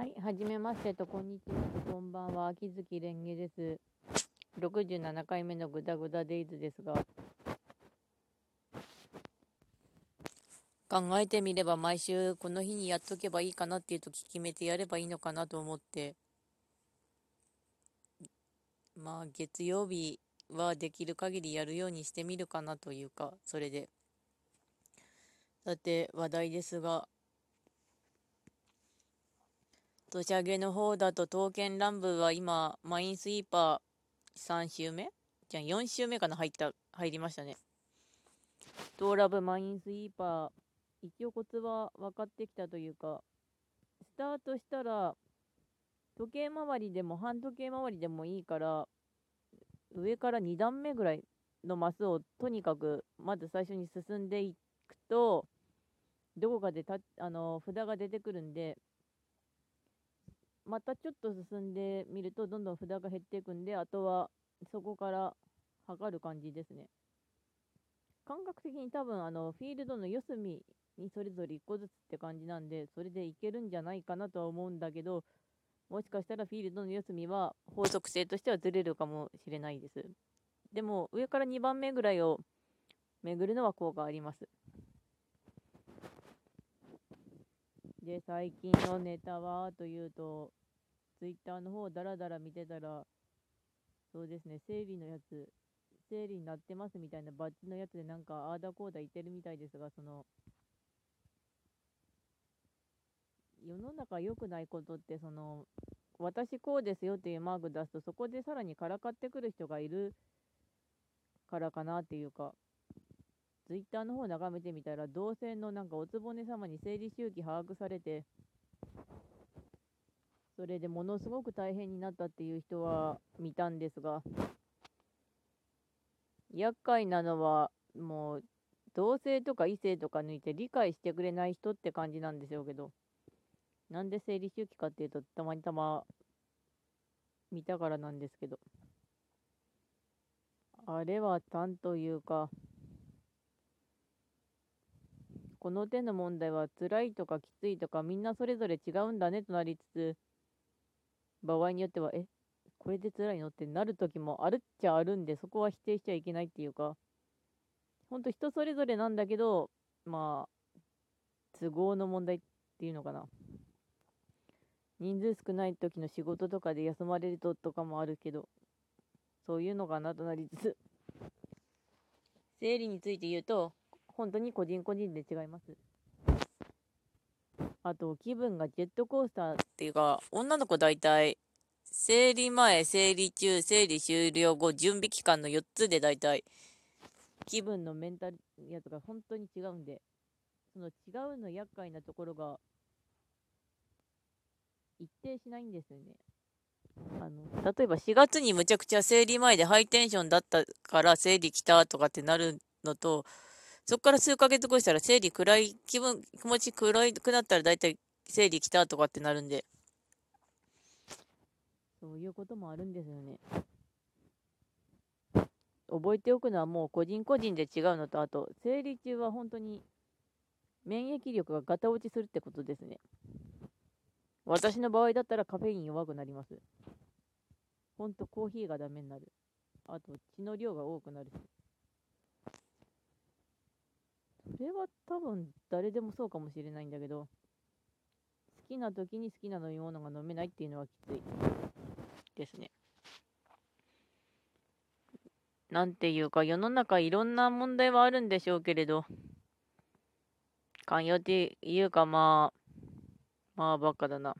はい、はじめましてと、こんにちはと、こんばんは。秋月蓮華です。67回目のグダグダデイズですが、考えてみれば毎週この日にやっとけばいいかなっていう時決めてやればいいのかなと思って、まあ月曜日はできる限りやるようにしてみるかなというか、それで。さて、話題ですが、年上の方だと刀剣乱舞は今、マインスイーパー3周目？じゃあ4周目かな？入った、入りましたね。トーラブマインスイーパー、一応コツは分かってきたというか、スタートしたら、時計回りでも半時計回りでもいいから、上から2段目ぐらいのマスをとにかくまず最初に進んでいくと、どこかでたあの札が出てくるんで、またちょっと進んでみると、どんどん札が減っていくんで、あとはそこから測る感じですね。感覚的に多分、あの、フィールドの四隅にそれぞれ1個ずつって感じなんで、それでいけるんじゃないかなとは思うんだけど、もしかしたらフィールドの四隅は法則性としてはずれるかもしれないです。でも、上から2番目ぐらいを巡るのは効果あります。で、最近のネタはというと、ツイッターの方をダラダラ見てたら、そうですね、生理のやつ、生理になってますみたいなバッジのやつでなんかあーだこーだ言ってるみたいですが、その、世の中良くないことって、その、私こうですよっていうマーク出すと、そこでさらにからかってくる人がいるからかなっていうか、ツイッターの方を眺めてみたら、同性のなんかおつぼね様に生理周期把握されて、それでものすごく大変になったっていう人は見たんですが、厄介なのは、もう、同性とか異性とか抜いて理解してくれない人って感じなんでしょうけど、なんで生理周期かっていうと、たまにたま見たからなんですけど、あれは単というか、この手の問題は辛いとかきついとかみんなそれぞれ違うんだねとなりつつ、場合によっては、え、これで辛いのってなる時もあるっちゃあるんで、そこは否定しちゃいけないっていうか、ほんと人それぞれなんだけど、まあ、都合の問題っていうのかな。人数少ない時の仕事とかで休まれるととかもあるけど、そういうのかなとなりつつ、生理について言うと、本当に個人個人で違います。あと、気分がジェットコースターっていうか、女の子大体、生理前、生理中、生理終了後、準備期間の4つで大体、気分のメンタルやつが本当に違うんで、その違うの厄介なところが、一定しないんですよね。あの、例えば4月にむちゃくちゃ生理前でハイテンションだったから生理来たとかってなるのと、そこから数ヶ月後したら生理暗い、気分、気持ち暗いくなったら大体生理来たとかってなるんで。そういうこともあるんですよね。覚えておくのはもう個人個人で違うのと、あと、生理中は本当に免疫力がガタ落ちするってことですね。私の場合だったらカフェイン弱くなります。ほんとコーヒーがダメになる。あと血の量が多くなるし。それは多分誰でもそうかもしれないんだけど、好きな時に好きな飲み物が飲めないっていうのはきついですね。なんていうか世の中いろんな問題はあるんでしょうけれど、寛容っていうかまあ、まあバカだな。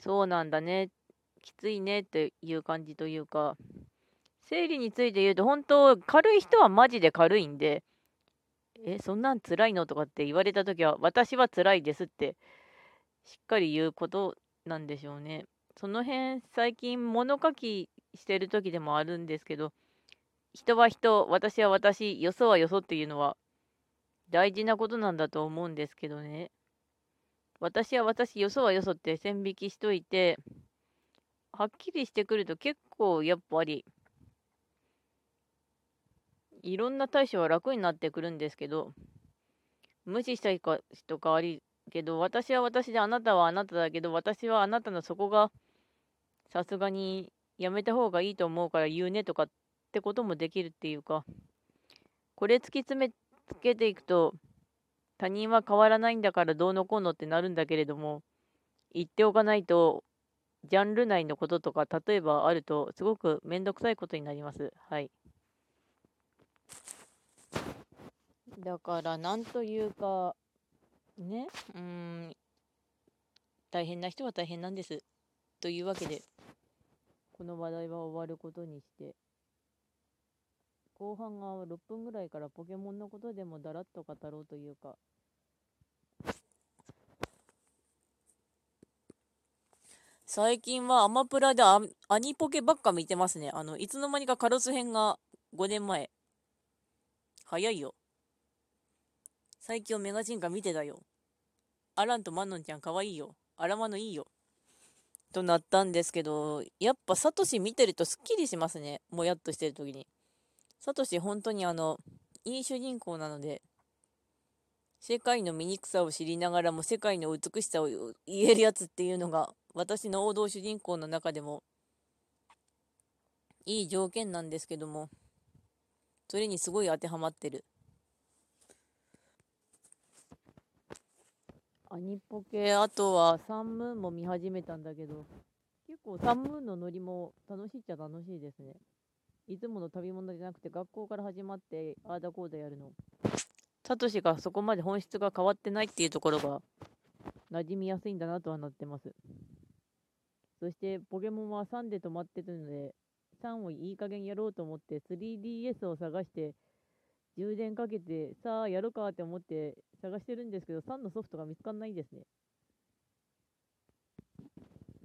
そうなんだね。きついねっていう感じというか、生理について言うと本当軽い人はマジで軽いんで、え、そんなん辛いの？とかって言われたときは、私は辛いですって、しっかり言うことなんでしょうね。その辺、最近物書きしてる時でもあるんですけど、人は人、私は私、よそはよそっていうのは大事なことなんだと思うんですけどね。私は私、よそはよそって線引きしといて、はっきりしてくると結構やっぱりいろんな対処は楽になってくるんですけど、無視した人代わりけど、私は私であなたはあなただけど、私はあなたのそこがさすがにやめた方がいいと思うから言うねとかってこともできるっていうか、これ突き詰めつけていくと、他人は変わらないんだからどうのこうのってなるんだけれども、言っておかないと、ジャンル内のこととか、例えばあると、すごくめんどくさいことになります。はい。だから、なんというか、ね、うん、大変な人は大変なんです。というわけで、この話題は終わることにして、後半が6分ぐらいからポケモンのことでもだらっと語ろうというか、最近はアマプラでアニポケばっか見てますね。あの、いつの間にかカロス編が5年前。早いよ。最強メガ進化見てたよ。アランとマノンちゃんかわいいよ。アラマのいいよ。となったんですけど、やっぱサトシ見てるとスッキリしますね。もやっとしてる時に。サトシ本当にあの、いい主人公なので、世界の醜さを知りながらも世界の美しさを言えるやつっていうのが私の王道主人公の中でもいい条件なんですけども、それにすごい当てはまってる。アニポケ、あとはサンムーンも見始めたんだけど、結構サンムーンのノリも楽しいっちゃ楽しいですね。いつもの旅物じゃなくて学校から始まってああだこうだやるの。サトシがそこまで本質が変わってないっていうところが馴染みやすいんだなとはなってます。そしてポケモンは3で止まってるので、3をいい加減やろうと思って 3DS を探して、充電かけて、さあやるかって思って探してるんですけど、3のソフトが見つかんないですね。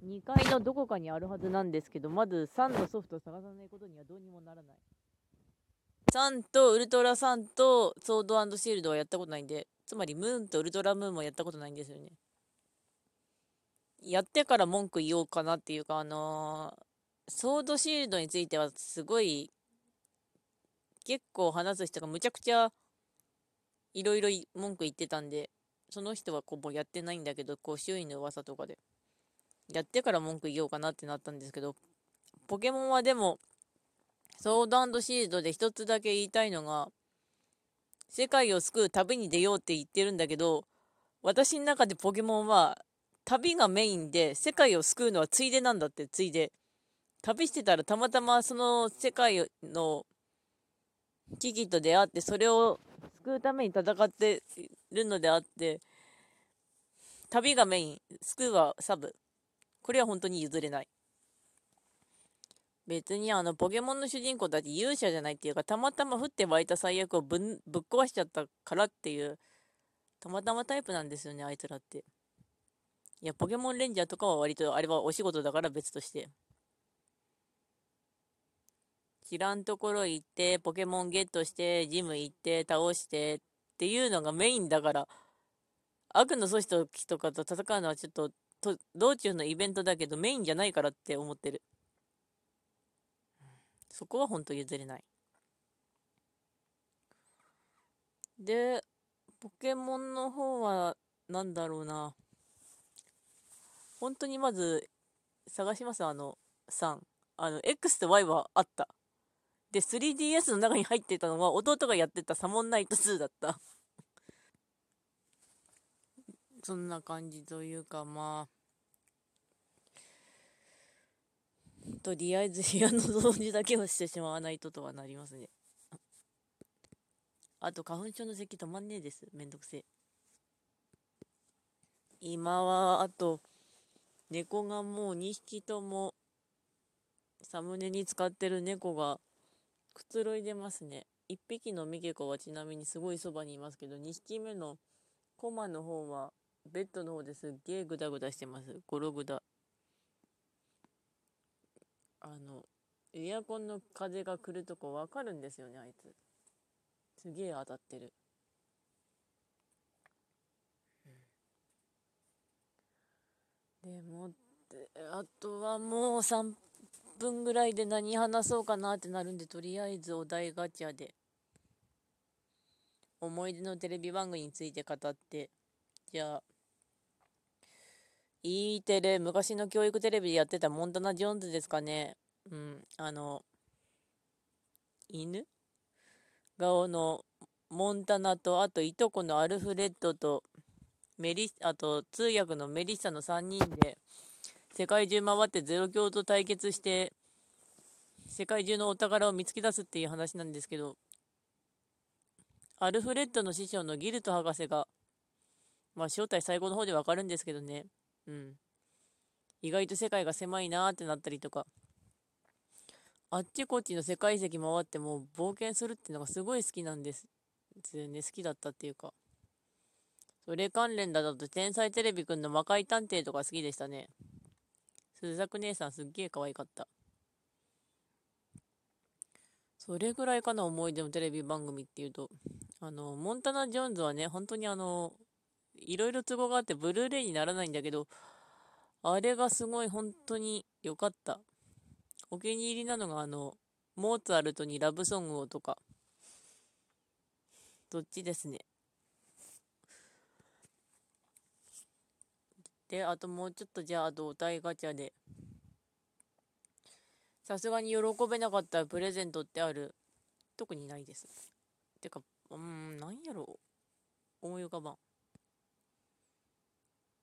2階のどこかにあるはずなんですけど、まず3のソフトを探さないことにはどうにもならない。3とウルトラ3とソードシールドはやったことないんで、つまりムーンとウルトラムーンもやったことないんですよね。やってから文句言おうかなっていうか、あのー、ソードシールドについてはすごい、結構話す人がむちゃくちゃいろいろ文句言ってたんで、その人はこうやってないんだけど、こう周囲の噂とかで。やってから文句言おうかなってなったんですけど、ポケモンはでも、ソードシールドで一つだけ言いたいのが、世界を救う旅に出ようって言ってるんだけど、私の中でポケモンは旅がメインで、世界を救うのはついでなんだって、ついで。旅してたらたまたまその世界の危機と出会って、それを救うために戦ってるのであって、旅がメイン、救うはサブ。これは本当に譲れない。別にあの、ポケモンの主人公だって勇者じゃないっていうか、たまたま降って湧いた最悪をぶぶっ壊しちゃったからっていう、たまたまタイプなんですよね、あいつらって。いや、ポケモンレンジャーとかは割と、あれはお仕事だから別として。知らんところ行って、ポケモンゲットして、ジム行って、倒してっていうのがメインだから、悪の組織とかと戦うのはちょっと、と道中のイベントだけどメインじゃないからって思ってる。そこは本当譲れない。で、ポケモンの方は、なんだろうな。本当にまず探します、あの、3。あの、X と Y はあった。で、3DS の中に入ってたのは弟がやってたサモンナイト2だった。そんな感じというか、まあ、とりあえず部屋の掃除だけをしてしまわないととはなりますね。あと、花粉症の咳止まんねえです。めんどくせえ。今は、あと、猫がもう2匹ともサムネに使ってる猫がくつろいでますね。1匹のミケコはちなみにすごいそばにいますけど、2匹目のコマの方はベッドの方ですっげえグダグダしてます。ゴログダ。あの、エアコンの風が来るとこわかるんですよね、あいつ。すげえ当たってる。でもあとはもう3分ぐらいで何話そうかなってなるんでとりあえずお題ガチャで。思い出のテレビ番組について語って。じゃあ E テレ、昔の教育テレビでやってたモンタナ・ジョーンズですかね。うん、あの、犬？顔のモンタナと、あといとこのアルフレッドと、メリあと通訳のメリッサの3人で、世界中回ってゼロ教と対決して、世界中のお宝を見つけ出すっていう話なんですけど、アルフレッドの師匠のギルト博士が、まあ正体最後の方でわかるんですけどね、うん。意外と世界が狭いなーってなったりとか、あっちこっちの世界遺跡回っても冒険するっていうのがすごい好きなんです。ね、好きだったっていうか。それ関連だと天才テレビくんの魔界探偵とか好きでしたね。鈴作姉さんすっげえ可愛かった。それぐらいかな、思い出のテレビ番組っていうと。あの、モンタナ・ジョーンズはね、本当にあの、いろいろ都合があってブルーレイにならないんだけど、あれがすごい本当に良かった。お気に入りなのがあの、モーツァルトにラブソングをとか、どっちですね。で、あともうちょっとじゃあ、あとお題ガチャで。さすがに喜べなかったプレゼントってある特にないです。てか、うん、なんやろう。思い浮かばん。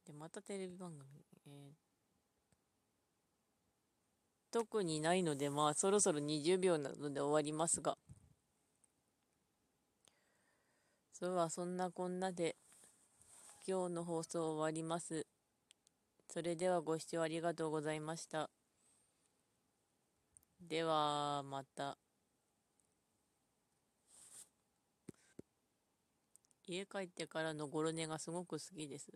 で、またテレビ番組。えー、特にないので、まあ、そろそろ20秒なので終わりますが。それはそんなこんなで、今日の放送終わります。それではご視聴ありがとうございました。では、また。家帰ってからのゴロ寝がすごく好きです。